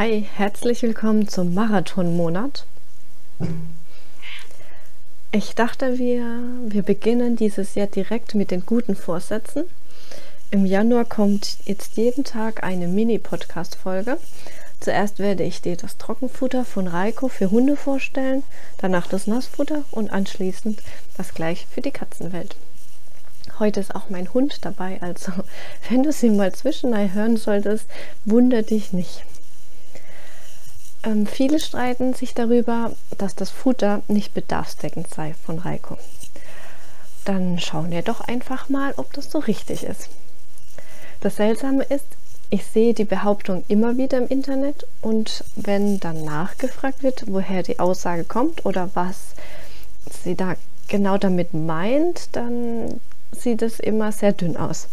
Hi, herzlich willkommen zum Marathonmonat. Ich dachte, wir, wir beginnen dieses Jahr direkt mit den guten Vorsätzen. Im Januar kommt jetzt jeden Tag eine Mini-Podcast-Folge. Zuerst werde ich dir das Trockenfutter von Reiko für Hunde vorstellen, danach das Nassfutter und anschließend das gleiche für die Katzenwelt. Heute ist auch mein Hund dabei, also wenn du sie mal zwischendurch hören solltest, wunder dich nicht. Ähm, viele streiten sich darüber, dass das Futter nicht bedarfsdeckend sei von Reiko. Dann schauen wir doch einfach mal, ob das so richtig ist. Das Seltsame ist, ich sehe die Behauptung immer wieder im Internet und wenn dann nachgefragt wird, woher die Aussage kommt oder was sie da genau damit meint, dann sieht es immer sehr dünn aus.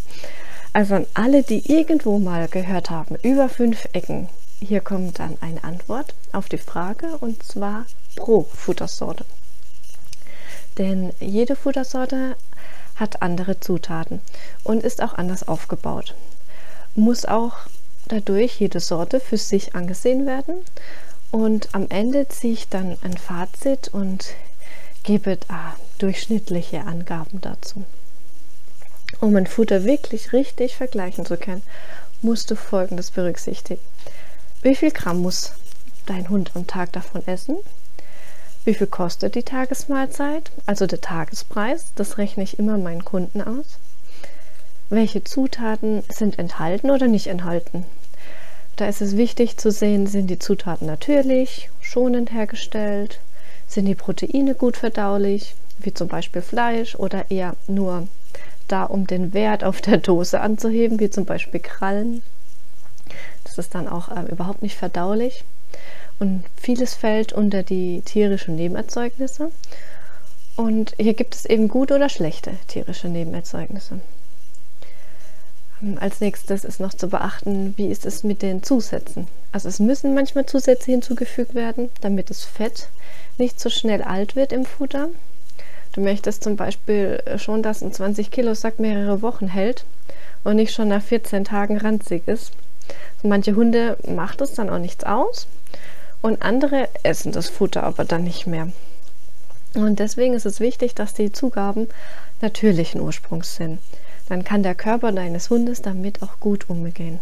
Also an alle, die irgendwo mal gehört haben, über fünf Ecken, hier kommt dann eine Antwort auf die Frage und zwar pro Futtersorte. Denn jede Futtersorte hat andere Zutaten und ist auch anders aufgebaut. Muss auch dadurch jede Sorte für sich angesehen werden und am Ende ziehe ich dann ein Fazit und gebe ah, durchschnittliche Angaben dazu. Um ein Futter wirklich richtig vergleichen zu können, musst du Folgendes berücksichtigen. Wie viel Gramm muss dein Hund am Tag davon essen? Wie viel kostet die Tagesmahlzeit, also der Tagespreis? Das rechne ich immer meinen Kunden aus. Welche Zutaten sind enthalten oder nicht enthalten? Da ist es wichtig zu sehen, sind die Zutaten natürlich, schonend hergestellt, sind die Proteine gut verdaulich, wie zum Beispiel Fleisch, oder eher nur da, um den Wert auf der Dose anzuheben, wie zum Beispiel Krallen. Das ist dann auch äh, überhaupt nicht verdaulich. Und vieles fällt unter die tierischen Nebenerzeugnisse. Und hier gibt es eben gute oder schlechte tierische Nebenerzeugnisse. Ähm, als nächstes ist noch zu beachten, wie ist es mit den Zusätzen. Also es müssen manchmal Zusätze hinzugefügt werden, damit das Fett nicht so schnell alt wird im Futter. Du möchtest zum Beispiel schon, dass ein 20 Kilo Sack mehrere Wochen hält und nicht schon nach 14 Tagen ranzig ist. Manche Hunde macht es dann auch nichts aus und andere essen das Futter aber dann nicht mehr. Und deswegen ist es wichtig, dass die Zugaben natürlichen Ursprungs sind. Dann kann der Körper deines Hundes damit auch gut umgehen.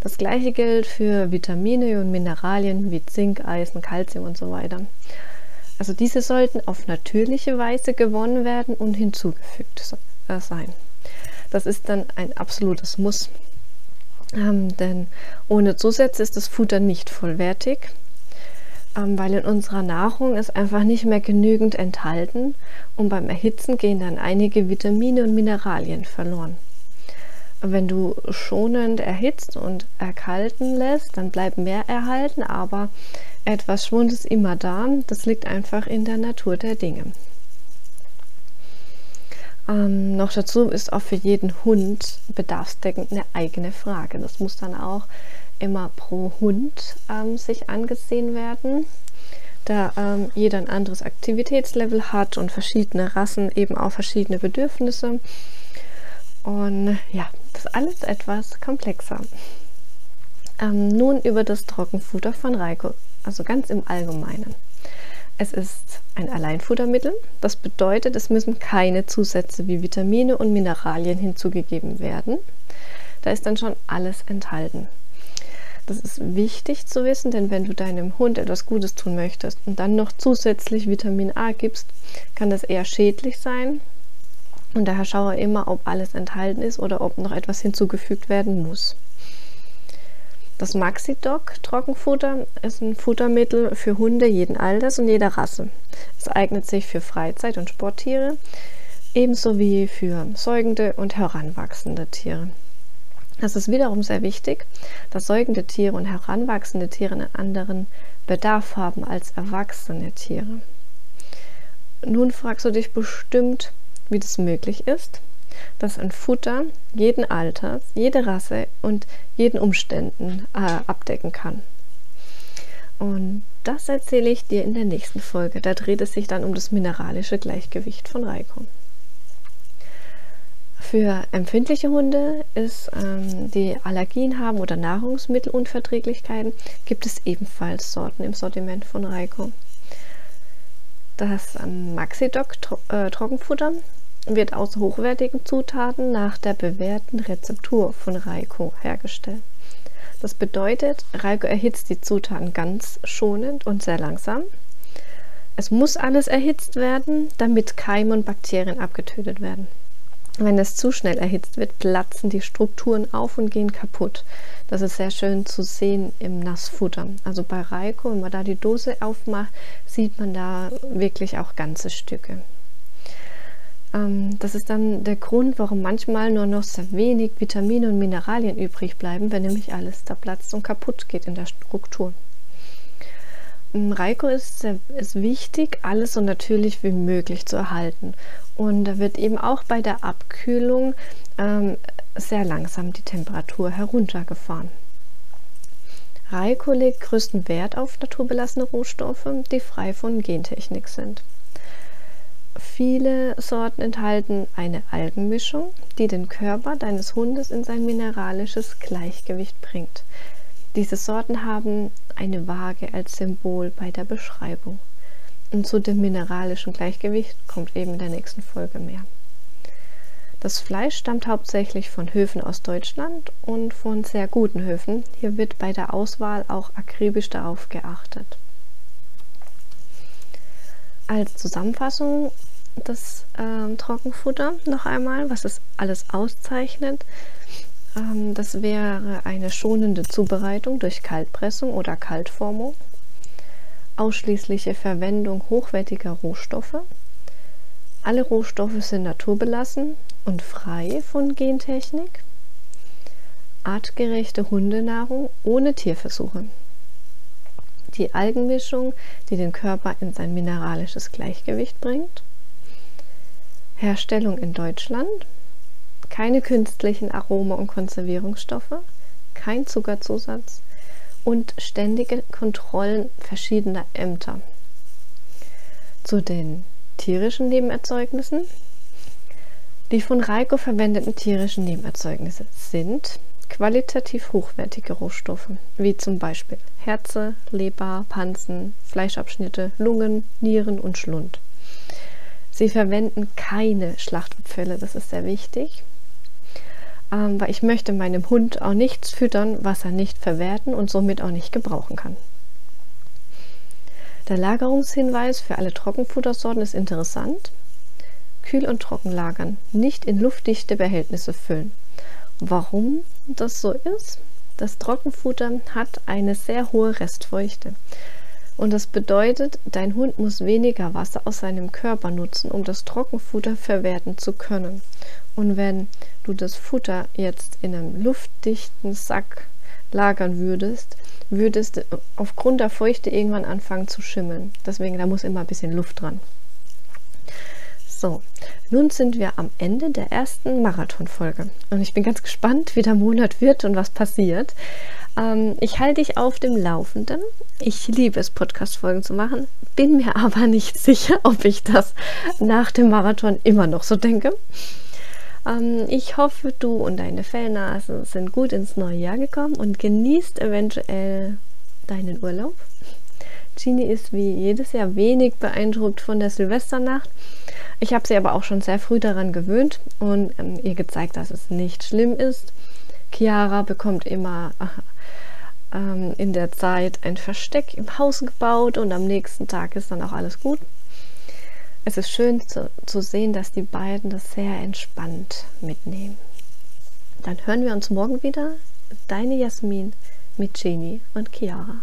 Das gleiche gilt für Vitamine und Mineralien wie Zink, Eisen, Kalzium und so weiter. Also diese sollten auf natürliche Weise gewonnen werden und hinzugefügt äh, sein. Das ist dann ein absolutes Muss. Ähm, denn ohne Zusätze ist das Futter nicht vollwertig, ähm, weil in unserer Nahrung ist einfach nicht mehr genügend enthalten und beim Erhitzen gehen dann einige Vitamine und Mineralien verloren. Wenn du schonend erhitzt und erkalten lässt, dann bleibt mehr erhalten, aber etwas Schwund ist immer da. Das liegt einfach in der Natur der Dinge. Ähm, noch dazu ist auch für jeden Hund bedarfsdeckend eine eigene Frage. Das muss dann auch immer pro Hund ähm, sich angesehen werden, da ähm, jeder ein anderes Aktivitätslevel hat und verschiedene Rassen eben auch verschiedene Bedürfnisse. Und ja, das alles etwas komplexer. Ähm, nun über das Trockenfutter von Reiko also ganz im Allgemeinen. Es ist ein Alleinfuttermittel, das bedeutet, es müssen keine Zusätze wie Vitamine und Mineralien hinzugegeben werden. Da ist dann schon alles enthalten. Das ist wichtig zu wissen, denn wenn du deinem Hund etwas Gutes tun möchtest und dann noch zusätzlich Vitamin A gibst, kann das eher schädlich sein. Und daher schaue immer, ob alles enthalten ist oder ob noch etwas hinzugefügt werden muss. Das Maxidoc Trockenfutter ist ein Futtermittel für Hunde jeden Alters und jeder Rasse. Es eignet sich für Freizeit- und Sporttiere, ebenso wie für säugende und heranwachsende Tiere. Es ist wiederum sehr wichtig, dass säugende Tiere und heranwachsende Tiere einen anderen Bedarf haben als erwachsene Tiere. Nun fragst du dich bestimmt, wie das möglich ist dass ein Futter jeden Alters, jede Rasse und jeden Umständen äh, abdecken kann. Und das erzähle ich dir in der nächsten Folge. Da dreht es sich dann um das mineralische Gleichgewicht von Reiko. Für empfindliche Hunde ist, ähm, die Allergien haben oder Nahrungsmittelunverträglichkeiten, gibt es ebenfalls Sorten im Sortiment von Reiko. Das ähm, Maxidoc Tro äh, Trockenfutter wird aus hochwertigen Zutaten nach der bewährten Rezeptur von Reiko hergestellt. Das bedeutet, Reiko erhitzt die Zutaten ganz schonend und sehr langsam. Es muss alles erhitzt werden, damit Keime und Bakterien abgetötet werden. Wenn es zu schnell erhitzt wird, platzen die Strukturen auf und gehen kaputt. Das ist sehr schön zu sehen im Nassfutter. Also bei Reiko, wenn man da die Dose aufmacht, sieht man da wirklich auch ganze Stücke. Ähm, das ist dann der Grund, warum manchmal nur noch sehr wenig Vitamine und Mineralien übrig bleiben, wenn nämlich alles da platzt und kaputt geht in der Struktur. Reiko ist, ist wichtig, alles so natürlich wie möglich zu erhalten. Und da wird eben auch bei der Abkühlung ähm, sehr langsam die Temperatur heruntergefahren. Reiko legt größten Wert auf naturbelassene Rohstoffe, die frei von Gentechnik sind. Viele Sorten enthalten eine Algenmischung, die den Körper deines Hundes in sein mineralisches Gleichgewicht bringt. Diese Sorten haben eine Waage als Symbol bei der Beschreibung. Und zu dem mineralischen Gleichgewicht kommt eben in der nächsten Folge mehr. Das Fleisch stammt hauptsächlich von Höfen aus Deutschland und von sehr guten Höfen. Hier wird bei der Auswahl auch akribisch darauf geachtet. Als Zusammenfassung das ähm, Trockenfutter noch einmal, was es alles auszeichnet. Ähm, das wäre eine schonende Zubereitung durch Kaltpressung oder Kaltformung, ausschließliche Verwendung hochwertiger Rohstoffe. Alle Rohstoffe sind naturbelassen und frei von Gentechnik. Artgerechte Hundenahrung ohne Tierversuche. Die Algenmischung, die den Körper in sein mineralisches Gleichgewicht bringt. Herstellung in Deutschland. Keine künstlichen Aroma- und Konservierungsstoffe. Kein Zuckerzusatz und ständige Kontrollen verschiedener Ämter. Zu den tierischen Nebenerzeugnissen. Die von Reiko verwendeten tierischen Nebenerzeugnisse sind qualitativ hochwertige Rohstoffe, wie zum Beispiel Herze, Leber, Pansen, Fleischabschnitte, Lungen, Nieren und Schlund. Sie verwenden keine Schlachtabfälle, das ist sehr wichtig ähm, weil ich möchte meinem Hund auch nichts füttern, was er nicht verwerten und somit auch nicht gebrauchen kann. Der Lagerungshinweis für alle Trockenfuttersorten ist interessant. Kühl und trocken lagern, nicht in luftdichte Behältnisse füllen. Warum das so ist? Das Trockenfutter hat eine sehr hohe Restfeuchte. Und das bedeutet, dein Hund muss weniger Wasser aus seinem Körper nutzen, um das Trockenfutter verwerten zu können. Und wenn du das Futter jetzt in einem luftdichten Sack lagern würdest, würdest aufgrund der Feuchte irgendwann anfangen zu schimmeln. Deswegen, da muss immer ein bisschen Luft dran. So, nun sind wir am Ende der ersten Marathonfolge und ich bin ganz gespannt, wie der Monat wird und was passiert. Ähm, ich halte dich auf dem Laufenden. Ich liebe es, Podcast-Folgen zu machen, bin mir aber nicht sicher, ob ich das nach dem Marathon immer noch so denke. Ähm, ich hoffe, du und deine Fellnase sind gut ins neue Jahr gekommen und genießt eventuell deinen Urlaub. Genie ist wie jedes Jahr wenig beeindruckt von der Silvesternacht. Ich habe sie aber auch schon sehr früh daran gewöhnt und ähm, ihr gezeigt, dass es nicht schlimm ist. Chiara bekommt immer ähm, in der Zeit ein Versteck im Haus gebaut und am nächsten Tag ist dann auch alles gut es ist schön zu, zu sehen, dass die beiden das sehr entspannt mitnehmen. Dann hören wir uns morgen wieder. Deine Jasmin mit Jenny und Chiara.